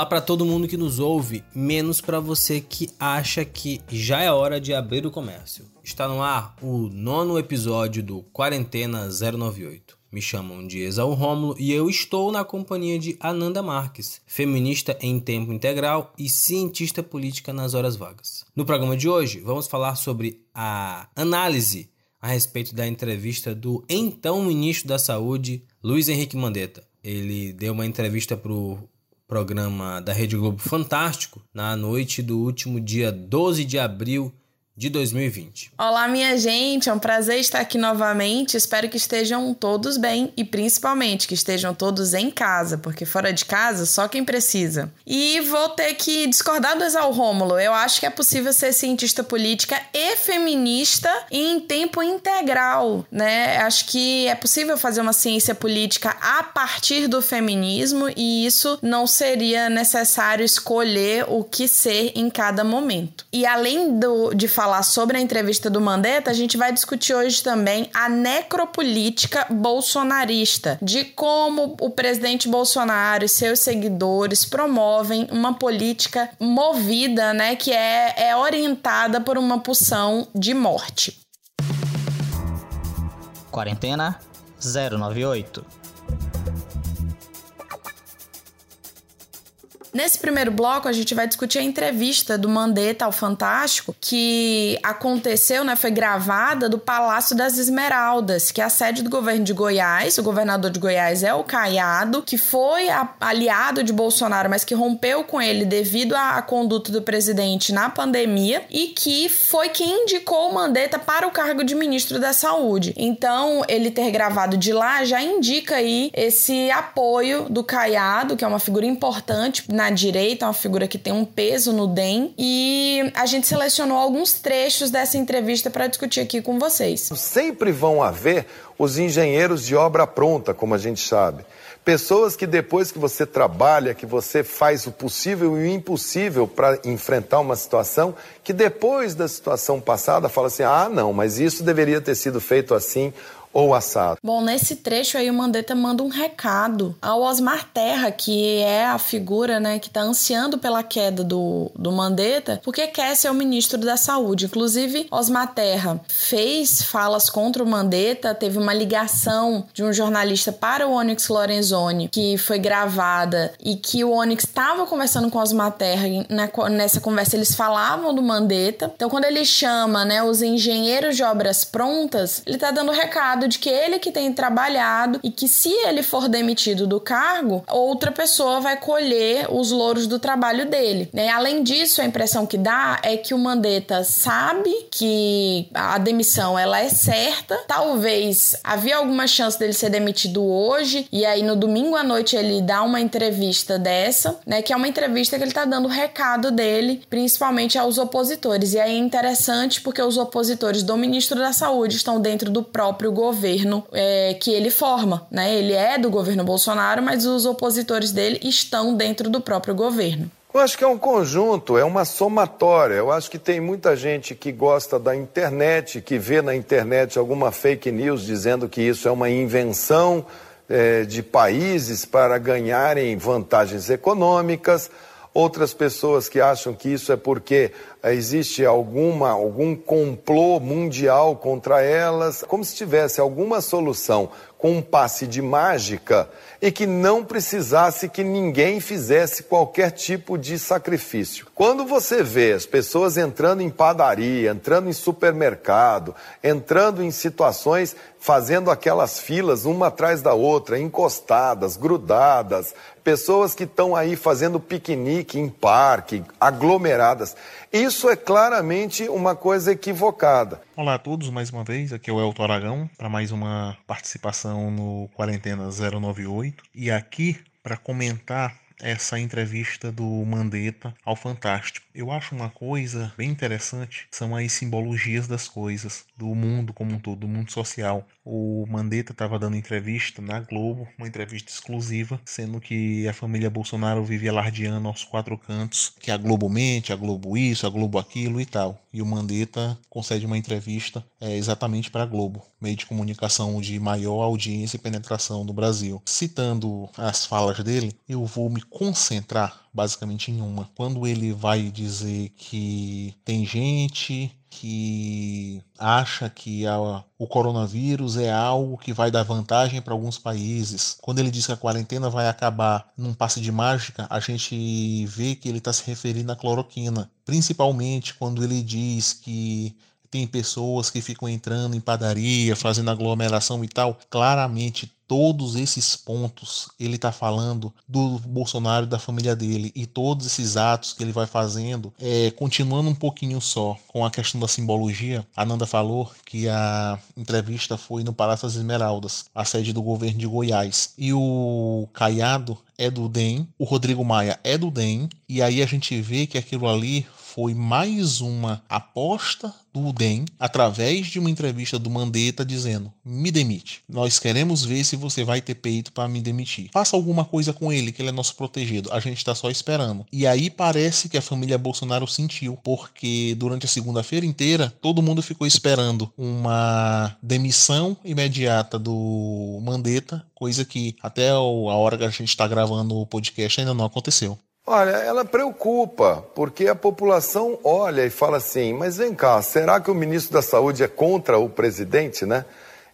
Olá para todo mundo que nos ouve, menos para você que acha que já é hora de abrir o comércio. Está no ar o nono episódio do Quarentena 098. Me chamam de Exaú Rômulo e eu estou na companhia de Ananda Marques, feminista em tempo integral e cientista política nas horas vagas. No programa de hoje, vamos falar sobre a análise a respeito da entrevista do então ministro da Saúde, Luiz Henrique Mandetta. Ele deu uma entrevista para o programa da Rede Globo Fantástico na noite do último dia 12 de abril de 2020. Olá, minha gente, é um prazer estar aqui novamente. Espero que estejam todos bem e principalmente que estejam todos em casa, porque fora de casa só quem precisa. E vou ter que discordar do Exal Rômulo. Eu acho que é possível ser cientista política e feminista em tempo integral, né? Acho que é possível fazer uma ciência política a partir do feminismo e isso não seria necessário escolher o que ser em cada momento. E além do, de falar falar sobre a entrevista do Mandetta, a gente vai discutir hoje também a necropolítica bolsonarista, de como o presidente Bolsonaro e seus seguidores promovem uma política movida, né, que é, é orientada por uma pulsão de morte. Quarentena 098 Nesse primeiro bloco, a gente vai discutir a entrevista do Mandetta ao Fantástico, que aconteceu, né, foi gravada do Palácio das Esmeraldas, que é a sede do governo de Goiás. O governador de Goiás é o Caiado, que foi aliado de Bolsonaro, mas que rompeu com ele devido à conduta do presidente na pandemia e que foi quem indicou o Mandetta para o cargo de ministro da Saúde. Então, ele ter gravado de lá já indica aí esse apoio do Caiado, que é uma figura importante na direita, uma figura que tem um peso no DEM, e a gente selecionou alguns trechos dessa entrevista para discutir aqui com vocês. Sempre vão haver os engenheiros de obra pronta, como a gente sabe. Pessoas que depois que você trabalha, que você faz o possível e o impossível para enfrentar uma situação, que depois da situação passada fala assim: ah, não, mas isso deveria ter sido feito assim ou assado. Bom, nesse trecho aí o Mandetta manda um recado ao Osmar Terra, que é a figura, né, que está ansiando pela queda do, do Mandetta, porque quer ser o ministro da Saúde. Inclusive, Osmar Terra fez falas contra o Mandetta, teve uma ligação de um jornalista para o Onyx Lorenzoni, que foi gravada e que o Onyx estava conversando com Osmar Terra, nessa conversa eles falavam do Mandetta. Então, quando ele chama, né, os engenheiros de obras prontas, ele está dando recado de que ele que tem trabalhado e que se ele for demitido do cargo, outra pessoa vai colher os louros do trabalho dele. Né? Além disso, a impressão que dá é que o Mandetta sabe que a demissão ela é certa. Talvez havia alguma chance dele ser demitido hoje e aí no domingo à noite ele dá uma entrevista dessa, né? Que é uma entrevista que ele tá dando o recado dele, principalmente aos opositores. E aí é interessante porque os opositores do ministro da Saúde estão dentro do próprio governo governo é, que ele forma, né? Ele é do governo Bolsonaro, mas os opositores dele estão dentro do próprio governo. Eu acho que é um conjunto, é uma somatória. Eu acho que tem muita gente que gosta da internet, que vê na internet alguma fake news dizendo que isso é uma invenção é, de países para ganharem vantagens econômicas outras pessoas que acham que isso é porque eh, existe alguma, algum complô mundial contra elas, como se tivesse alguma solução com um passe de mágica e que não precisasse que ninguém fizesse qualquer tipo de sacrifício. Quando você vê as pessoas entrando em padaria, entrando em supermercado, entrando em situações, fazendo aquelas filas uma atrás da outra, encostadas, grudadas, pessoas que estão aí fazendo piquenique em parque, aglomeradas. Isso é claramente uma coisa equivocada. Olá a todos, mais uma vez, aqui é o Elton Aragão para mais uma participação no Quarentena 098 e aqui para comentar essa entrevista do Mandetta ao Fantástico. Eu acho uma coisa bem interessante, são as simbologias das coisas, do mundo como um todo, do mundo social. O Mandetta estava dando entrevista na Globo, uma entrevista exclusiva, sendo que a família Bolsonaro vive alardeando aos quatro cantos que a Globo mente, a Globo isso, a Globo aquilo e tal. E o Mandetta concede uma entrevista é, exatamente para a Globo, meio de comunicação de maior audiência e penetração no Brasil. Citando as falas dele, eu vou me concentrar basicamente em uma. Quando ele vai dizer que tem gente que acha que a, o coronavírus é algo que vai dar vantagem para alguns países. Quando ele diz que a quarentena vai acabar num passe de mágica, a gente vê que ele está se referindo à cloroquina. Principalmente quando ele diz que tem pessoas que ficam entrando em padaria, fazendo aglomeração e tal. Claramente, todos esses pontos ele está falando do Bolsonaro e da família dele e todos esses atos que ele vai fazendo, é, continuando um pouquinho só com a questão da simbologia, a Nanda falou que a entrevista foi no Palácio das Esmeraldas, a sede do governo de Goiás, e o Caiado é do DEM, o Rodrigo Maia é do DEM, e aí a gente vê que aquilo ali foi mais uma aposta do DEM através de uma entrevista do Mandetta dizendo: me demite. Nós queremos ver se você vai ter peito para me demitir. Faça alguma coisa com ele, que ele é nosso protegido. A gente está só esperando. E aí parece que a família Bolsonaro sentiu, porque durante a segunda-feira inteira todo mundo ficou esperando uma demissão imediata do Mandetta, coisa que até a hora que a gente está gravando o podcast ainda não aconteceu. Olha, ela preocupa, porque a população olha e fala assim: mas vem cá, será que o ministro da Saúde é contra o presidente, né?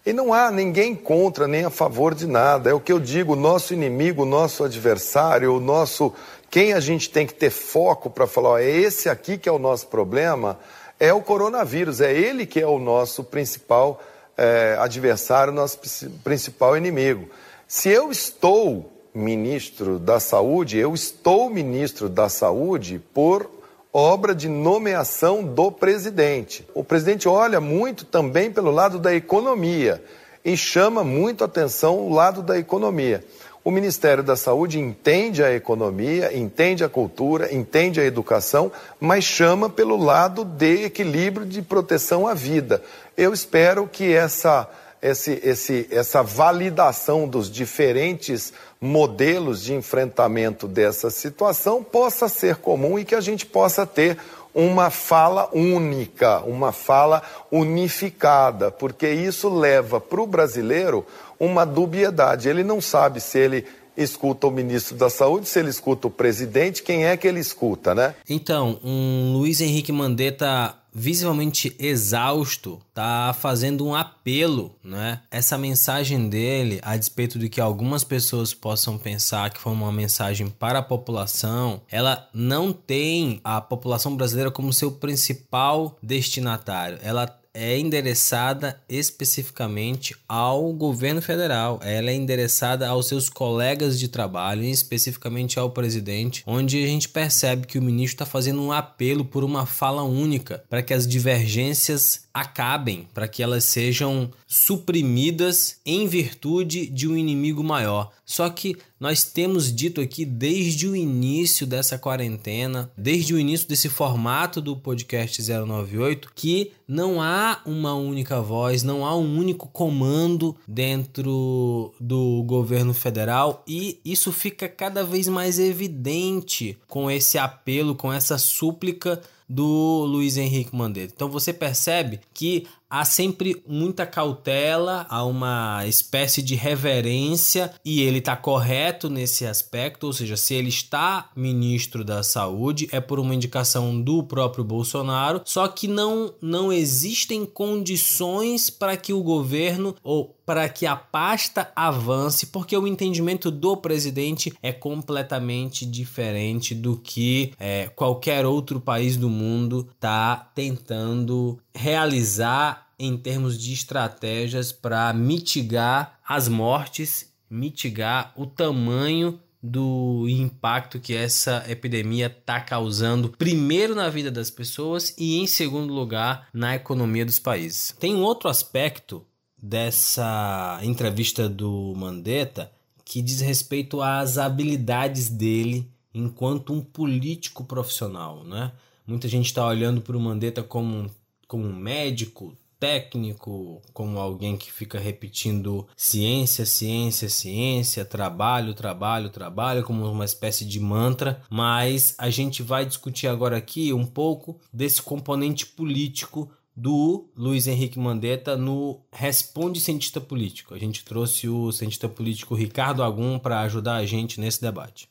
E não há ninguém contra nem a favor de nada. É o que eu digo: nosso inimigo, nosso adversário, o nosso. Quem a gente tem que ter foco para falar, ó, é esse aqui que é o nosso problema, é o coronavírus. É ele que é o nosso principal é, adversário, nosso principal inimigo. Se eu estou ministro da Saúde, eu estou ministro da Saúde por obra de nomeação do presidente. O presidente olha muito também pelo lado da economia e chama muito atenção o lado da economia. O Ministério da Saúde entende a economia, entende a cultura, entende a educação, mas chama pelo lado de equilíbrio de proteção à vida. Eu espero que essa esse, esse, essa validação dos diferentes modelos de enfrentamento dessa situação possa ser comum e que a gente possa ter uma fala única, uma fala unificada, porque isso leva para o brasileiro uma dubiedade. Ele não sabe se ele escuta o ministro da Saúde, se ele escuta o presidente, quem é que ele escuta, né? Então, um Luiz Henrique Mandetta visivelmente exausto, tá fazendo um apelo, né? Essa mensagem dele, a despeito de que algumas pessoas possam pensar que foi uma mensagem para a população, ela não tem a população brasileira como seu principal destinatário. Ela é endereçada especificamente ao governo federal, ela é endereçada aos seus colegas de trabalho, especificamente ao presidente, onde a gente percebe que o ministro está fazendo um apelo por uma fala única para que as divergências acabem, para que elas sejam suprimidas em virtude de um inimigo maior. Só que nós temos dito aqui desde o início dessa quarentena, desde o início desse formato do podcast 098, que não há uma única voz, não há um único comando dentro do governo federal e isso fica cada vez mais evidente com esse apelo, com essa súplica do Luiz Henrique Mandetta. Então você percebe que há sempre muita cautela, há uma espécie de reverência e ele está correto nesse aspecto, ou seja, se ele está ministro da Saúde é por uma indicação do próprio Bolsonaro, só que não não existem condições para que o governo ou para que a pasta avance, porque o entendimento do presidente é completamente diferente do que é, qualquer outro país do mundo está tentando realizar em termos de estratégias para mitigar as mortes, mitigar o tamanho do impacto que essa epidemia está causando, primeiro na vida das pessoas e, em segundo lugar, na economia dos países. Tem um outro aspecto dessa entrevista do Mandetta que diz respeito às habilidades dele enquanto um político profissional, né? Muita gente está olhando para o Mandetta como como um médico, técnico, como alguém que fica repetindo ciência, ciência, ciência, trabalho, trabalho, trabalho, como uma espécie de mantra, mas a gente vai discutir agora aqui um pouco desse componente político do Luiz Henrique Mandetta no Responde Cientista Político. A gente trouxe o cientista político Ricardo Agum para ajudar a gente nesse debate.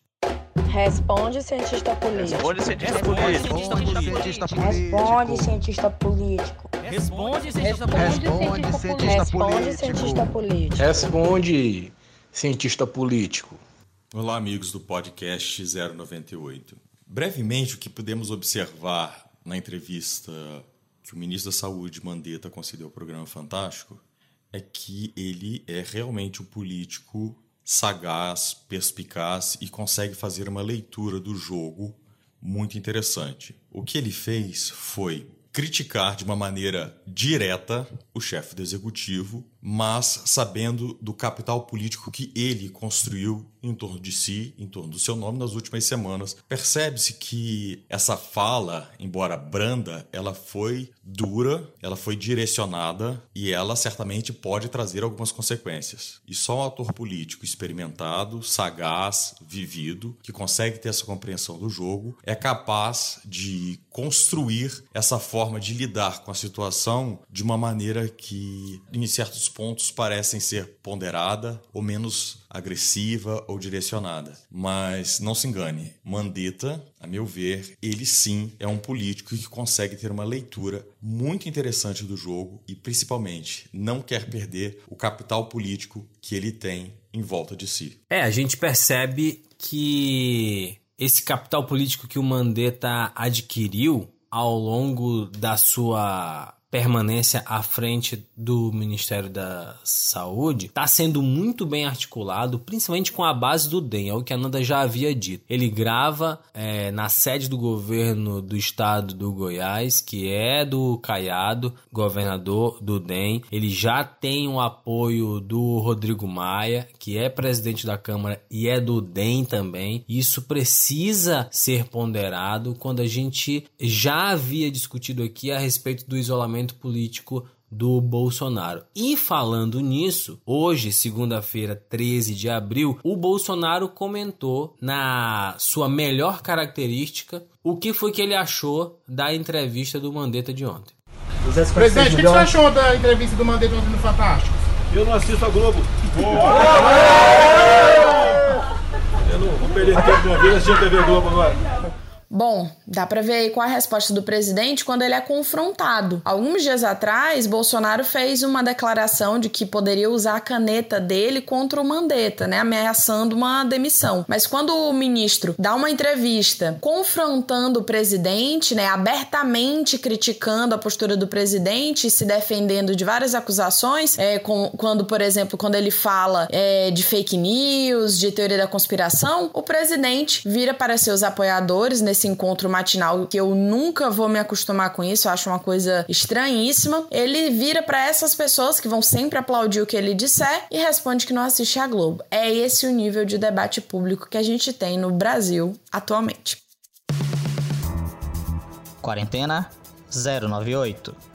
Responde, cientista político. Responde, cientista político. Responde, cientista político. Responde, cientista político. Responde, cientista político. Responde, cientista político. Olá, amigos do podcast 098. Brevemente, o que podemos observar na entrevista que o ministro da Saúde, Mandetta, concedeu ao programa Fantástico é que ele é realmente um político sagaz, perspicaz e consegue fazer uma leitura do jogo muito interessante. O que ele fez foi criticar de uma maneira direta o chefe do executivo, mas sabendo do capital político que ele construiu em torno de si, em torno do seu nome nas últimas semanas. Percebe-se que essa fala, embora branda, ela foi dura, ela foi direcionada e ela certamente pode trazer algumas consequências. E só um ator político experimentado, sagaz, vivido, que consegue ter essa compreensão do jogo, é capaz de construir essa forma de lidar com a situação de uma maneira que, em certos pontos, parecem ser ponderada ou menos agressiva ou direcionada. Mas não se engane, Mandetta, a meu ver, ele sim é um político que consegue ter uma leitura muito interessante do jogo e, principalmente, não quer perder o capital político que ele tem em volta de si. É, a gente percebe que esse capital político que o Mandetta adquiriu ao longo da sua permanência à frente do Ministério da Saúde está sendo muito bem articulado, principalmente com a base do DEM, é o que a Nanda já havia dito. Ele grava é, na sede do governo do estado do Goiás, que é do Caiado, governador do DEM. Ele já tem o apoio do Rodrigo Maia, que é presidente da Câmara e é do DEM também. Isso precisa ser ponderado quando a gente já havia discutido aqui a respeito do isolamento político do Bolsonaro. E falando nisso, hoje, segunda-feira, 13 de abril, o Bolsonaro comentou na sua melhor característica o que foi que ele achou da entrevista do Mandetta de ontem. Presidente, o que, que você achou da entrevista do Mandetta ontem no Fantástico? Eu não assisto a Globo. Eu não vou perder tempo de uma vez assistindo a TV Globo agora. Bom, dá para ver aí qual a resposta do presidente quando ele é confrontado. Alguns dias atrás, Bolsonaro fez uma declaração de que poderia usar a caneta dele contra o Mandetta, né, ameaçando uma demissão. Mas quando o ministro dá uma entrevista confrontando o presidente, né, abertamente criticando a postura do presidente, se defendendo de várias acusações, é, com, quando, por exemplo, quando ele fala é, de fake news, de teoria da conspiração, o presidente vira para seus apoiadores nesse esse encontro matinal, que eu nunca vou me acostumar com isso, eu acho uma coisa estranhíssima. Ele vira para essas pessoas que vão sempre aplaudir o que ele disser e responde que não assiste a Globo. É esse o nível de debate público que a gente tem no Brasil atualmente. Quarentena 098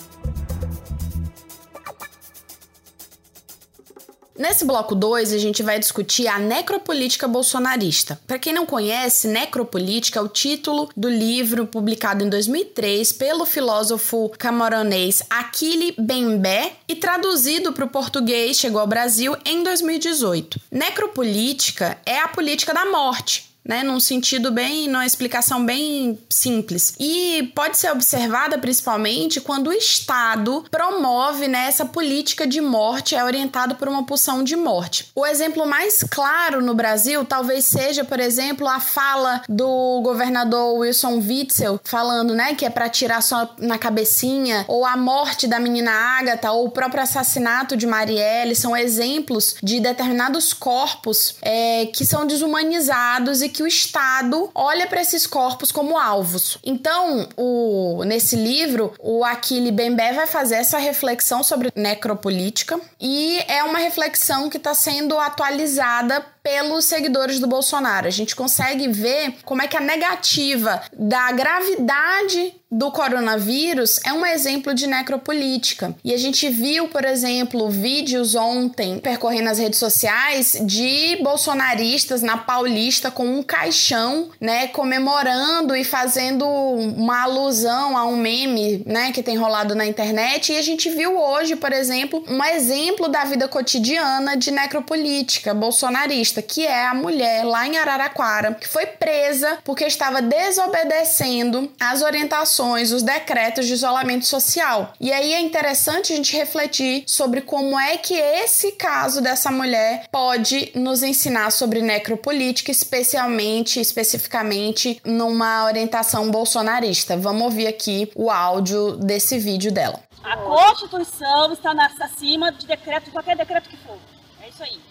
Nesse bloco 2, a gente vai discutir a necropolítica bolsonarista. Para quem não conhece, necropolítica é o título do livro publicado em 2003 pelo filósofo camaronês Aquile Bembé e traduzido para o português chegou ao Brasil em 2018. Necropolítica é a política da morte, né, num sentido bem, numa explicação bem simples. E pode ser observada principalmente quando o Estado promove né, essa política de morte, é orientado por uma pulsão de morte. O exemplo mais claro no Brasil talvez seja, por exemplo, a fala do governador Wilson Witzel falando, né, que é para tirar só na cabecinha, ou a morte da menina Agatha, ou o próprio assassinato de Marielle, são exemplos de determinados corpos é, que são desumanizados e que o Estado olha para esses corpos como alvos. Então, o, nesse livro, o Aquile Bembé vai fazer essa reflexão sobre necropolítica e é uma reflexão que está sendo atualizada pelos seguidores do Bolsonaro. A gente consegue ver como é que a negativa da gravidade do coronavírus é um exemplo de necropolítica. E a gente viu, por exemplo, vídeos ontem percorrendo as redes sociais de bolsonaristas na Paulista com um caixão, né, comemorando e fazendo uma alusão a um meme, né, que tem rolado na internet. E a gente viu hoje, por exemplo, um exemplo da vida cotidiana de necropolítica bolsonarista, que é a mulher lá em Araraquara que foi presa porque estava desobedecendo as orientações os decretos de isolamento social. E aí é interessante a gente refletir sobre como é que esse caso dessa mulher pode nos ensinar sobre necropolítica, especialmente, especificamente numa orientação bolsonarista. Vamos ouvir aqui o áudio desse vídeo dela. A Constituição está acima de decreto, qualquer decreto que for. É isso aí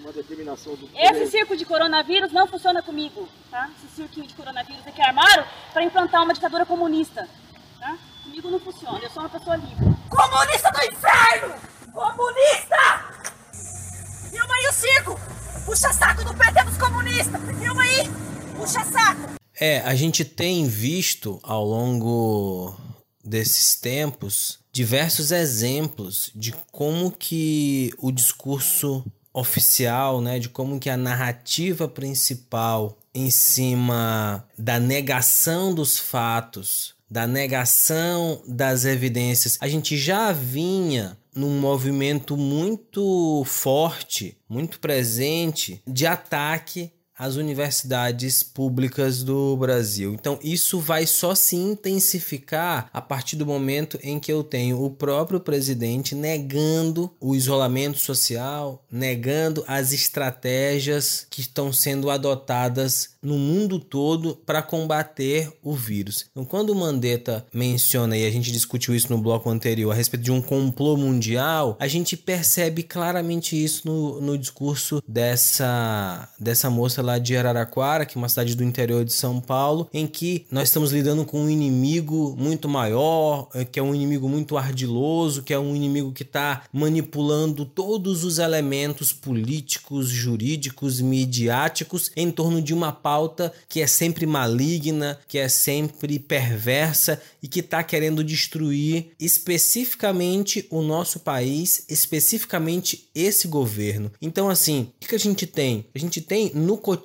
uma determinação do Esse circo de coronavírus não funciona comigo, tá? Esse circo de coronavírus é que armaram para implantar uma ditadura comunista, tá? Comigo não funciona, eu sou uma pessoa livre. Comunista do inferno! Comunista! Filma aí o circo! Puxa saco do PT dos comunistas! Filma aí! Puxa saco! É, a gente tem visto ao longo desses tempos diversos exemplos de como que o discurso oficial, né, de como que a narrativa principal em cima da negação dos fatos, da negação das evidências, a gente já vinha num movimento muito forte, muito presente de ataque às universidades públicas do Brasil. Então, isso vai só se intensificar a partir do momento em que eu tenho o próprio presidente negando o isolamento social, negando as estratégias que estão sendo adotadas no mundo todo para combater o vírus. Então, quando o Mandetta menciona, e a gente discutiu isso no bloco anterior, a respeito de um complô mundial, a gente percebe claramente isso no, no discurso dessa, dessa moça lá de Araraquara, que é uma cidade do interior de São Paulo, em que nós estamos lidando com um inimigo muito maior, eh, que é um inimigo muito ardiloso, que é um inimigo que está manipulando todos os elementos políticos, jurídicos, midiáticos em torno de uma pauta que é sempre maligna, que é sempre perversa e que está querendo destruir especificamente o nosso país, especificamente esse governo. Então, assim, o que a gente tem? A gente tem no cotidiano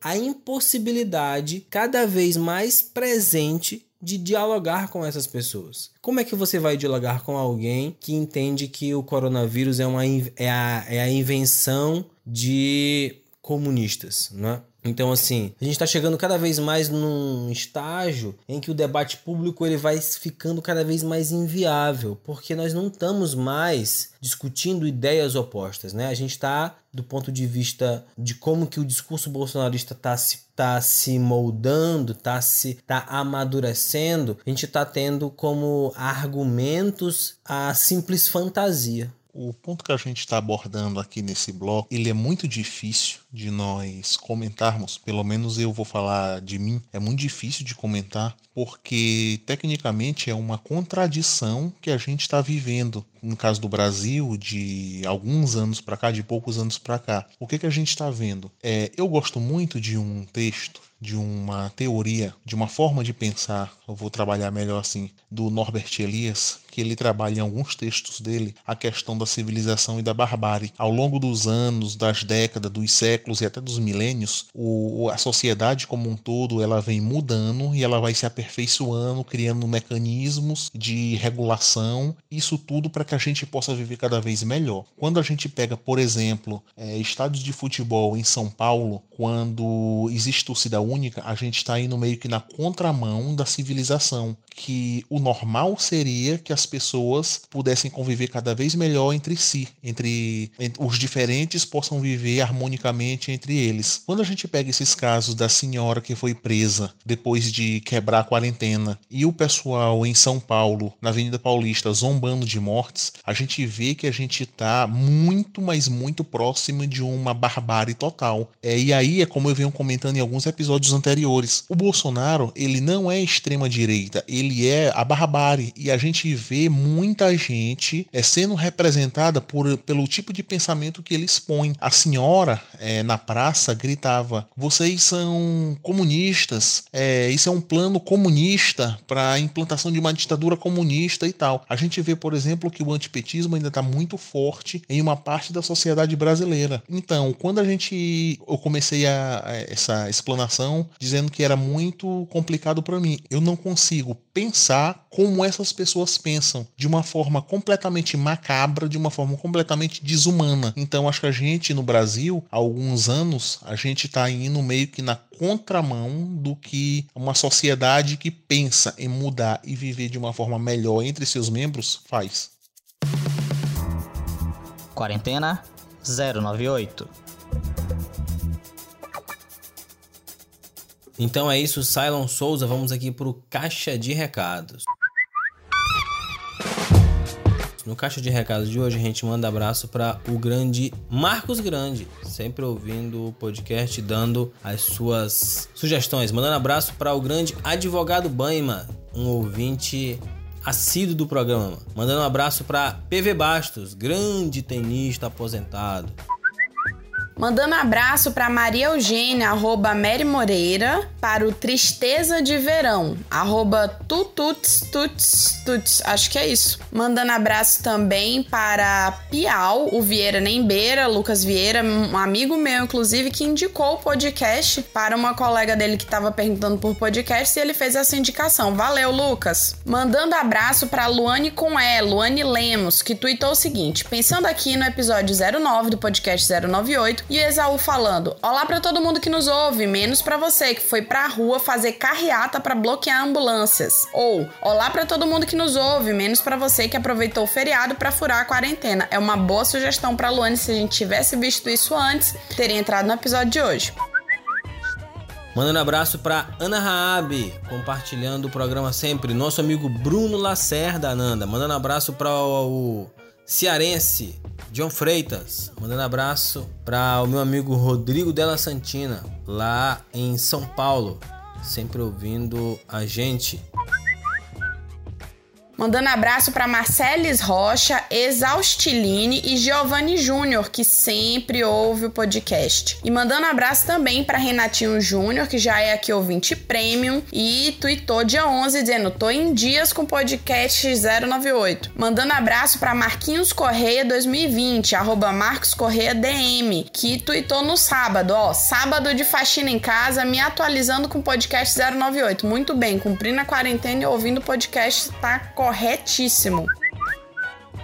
a impossibilidade cada vez mais presente de dialogar com essas pessoas. Como é que você vai dialogar com alguém que entende que o coronavírus é, uma, é, a, é a invenção de comunistas, não é? Então, assim, a gente está chegando cada vez mais num estágio em que o debate público ele vai ficando cada vez mais inviável, porque nós não estamos mais discutindo ideias opostas, né? A gente está, do ponto de vista de como que o discurso bolsonarista está se, tá se moldando, está se tá amadurecendo, a gente está tendo como argumentos a simples fantasia. O ponto que a gente está abordando aqui nesse bloco, ele é muito difícil de nós comentarmos, pelo menos eu vou falar de mim, é muito difícil de comentar, porque tecnicamente é uma contradição que a gente está vivendo. No caso do Brasil, de alguns anos para cá, de poucos anos para cá. O que, que a gente está vendo? É, eu gosto muito de um texto de uma teoria, de uma forma de pensar, eu vou trabalhar melhor assim, do Norbert Elias, que ele trabalha em alguns textos dele a questão da civilização e da barbárie. Ao longo dos anos, das décadas, dos séculos e até dos milênios, o, a sociedade como um todo ela vem mudando e ela vai se aperfeiçoando, criando mecanismos de regulação, isso tudo para que a gente possa viver cada vez melhor. Quando a gente pega, por exemplo, é, estádios de futebol em São Paulo, quando existe torcida única, a gente está indo meio que na contramão da civilização, que o normal seria que as pessoas pudessem conviver cada vez melhor entre si, entre, entre os diferentes possam viver harmonicamente entre eles. Quando a gente pega esses casos da senhora que foi presa depois de quebrar a quarentena e o pessoal em São Paulo, na Avenida Paulista, zombando de mortes, a gente vê que a gente está muito, mas muito próximo de uma barbárie total. É, e aí é como eu venho comentando em alguns episódios anteriores. O Bolsonaro, ele não é extrema direita, ele é a barbárie e a gente vê muita gente é sendo representada por, pelo tipo de pensamento que ele expõe. A senhora é, na praça gritava: vocês são comunistas, é, isso é um plano comunista para a implantação de uma ditadura comunista e tal. A gente vê, por exemplo, que o antipetismo ainda está muito forte em uma parte da sociedade brasileira. Então, quando a gente eu comecei a, a essa explanação dizendo que era muito complicado para mim, eu não consigo pensar como essas pessoas pensam, de uma forma completamente macabra, de uma forma completamente desumana. Então, acho que a gente no Brasil, há alguns anos, a gente está indo meio que na contramão do que uma sociedade que pensa em mudar e viver de uma forma melhor entre seus membros faz. Quarentena 098. Então é isso, Cylon Souza. Vamos aqui para o Caixa de Recados. No Caixa de Recados de hoje, a gente manda abraço para o grande Marcos Grande, sempre ouvindo o podcast, dando as suas sugestões. Mandando abraço para o grande advogado Baima, um ouvinte assíduo do programa. Mandando um abraço para PV Bastos, grande tenista aposentado. Mandando abraço para Maria Eugênia, arroba Mary Moreira, para o Tristeza de Verão, arroba tututs, tuts, tuts, acho que é isso. Mandando abraço também para Piau, o Vieira Nembeira, Lucas Vieira, um amigo meu, inclusive, que indicou o podcast para uma colega dele que estava perguntando por podcast e ele fez essa indicação. Valeu, Lucas! Mandando abraço para Luane com E, Luane Lemos, que tweetou o seguinte: pensando aqui no episódio 09 do podcast 098, e Esaú falando: Olá para todo mundo que nos ouve, menos para você que foi pra rua fazer carreata para bloquear ambulâncias. Ou Olá para todo mundo que nos ouve, menos para você que aproveitou o feriado para furar a quarentena. É uma boa sugestão para Luane se a gente tivesse visto isso antes, teria entrado no episódio de hoje. Mandando abraço para Ana Raab, compartilhando o programa sempre. Nosso amigo Bruno Lacerda, Ananda. Mandando abraço para o cearense John Freitas, mandando abraço para o meu amigo Rodrigo Della Santina, lá em São Paulo, sempre ouvindo a gente. Mandando abraço para Marceles Rocha, Exaustiline e Giovanni Júnior, que sempre ouve o podcast. E mandando abraço também para Renatinho Júnior, que já é aqui ouvinte premium e tweetou dia 11 dizendo: "Tô em dias com podcast 098". Mandando abraço para Marquinhos Correia 2020, arroba Marcos Correia DM, que tweetou no sábado, ó, sábado de faxina em casa, me atualizando com o podcast 098. Muito bem, cumprindo a quarentena e ouvindo o podcast tá corretíssimo.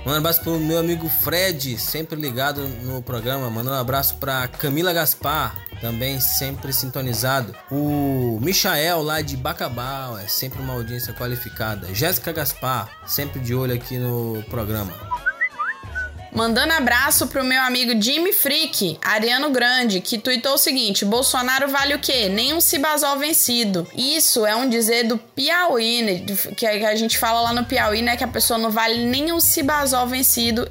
Um abraço pro meu amigo Fred, sempre ligado no programa. Mandando um abraço pra Camila Gaspar, também sempre sintonizado. O Michael lá de Bacabal, é sempre uma audiência qualificada. Jéssica Gaspar, sempre de olho aqui no programa. Mandando abraço pro meu amigo Jimmy Freak, Ariano Grande, que tuitou o seguinte: Bolsonaro vale o quê? Nenhum Cibazol vencido. Isso é um dizer do Piauí, né? que a gente fala lá no Piauí, né? Que a pessoa não vale nenhum Cibazol vencido.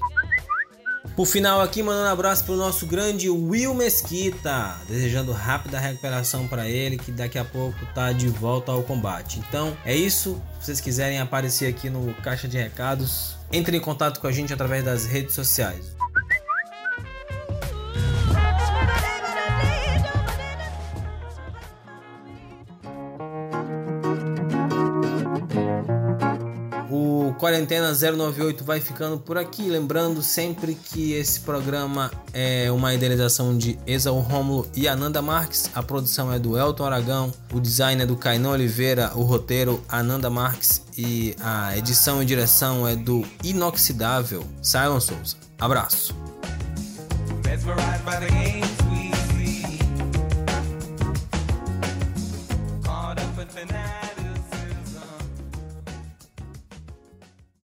Por final aqui, mandando um abraço pro nosso grande Will Mesquita, desejando rápida recuperação para ele, que daqui a pouco tá de volta ao combate. Então, é isso. Se vocês quiserem aparecer aqui no Caixa de Recados, entre em contato com a gente através das redes sociais. Quarentena 098 vai ficando por aqui. Lembrando sempre que esse programa é uma idealização de Exaú Rômulo e Ananda Marques. A produção é do Elton Aragão, o design é do Cainão Oliveira, o roteiro Ananda Marques e a edição e direção é do inoxidável Simon Souza. Abraço.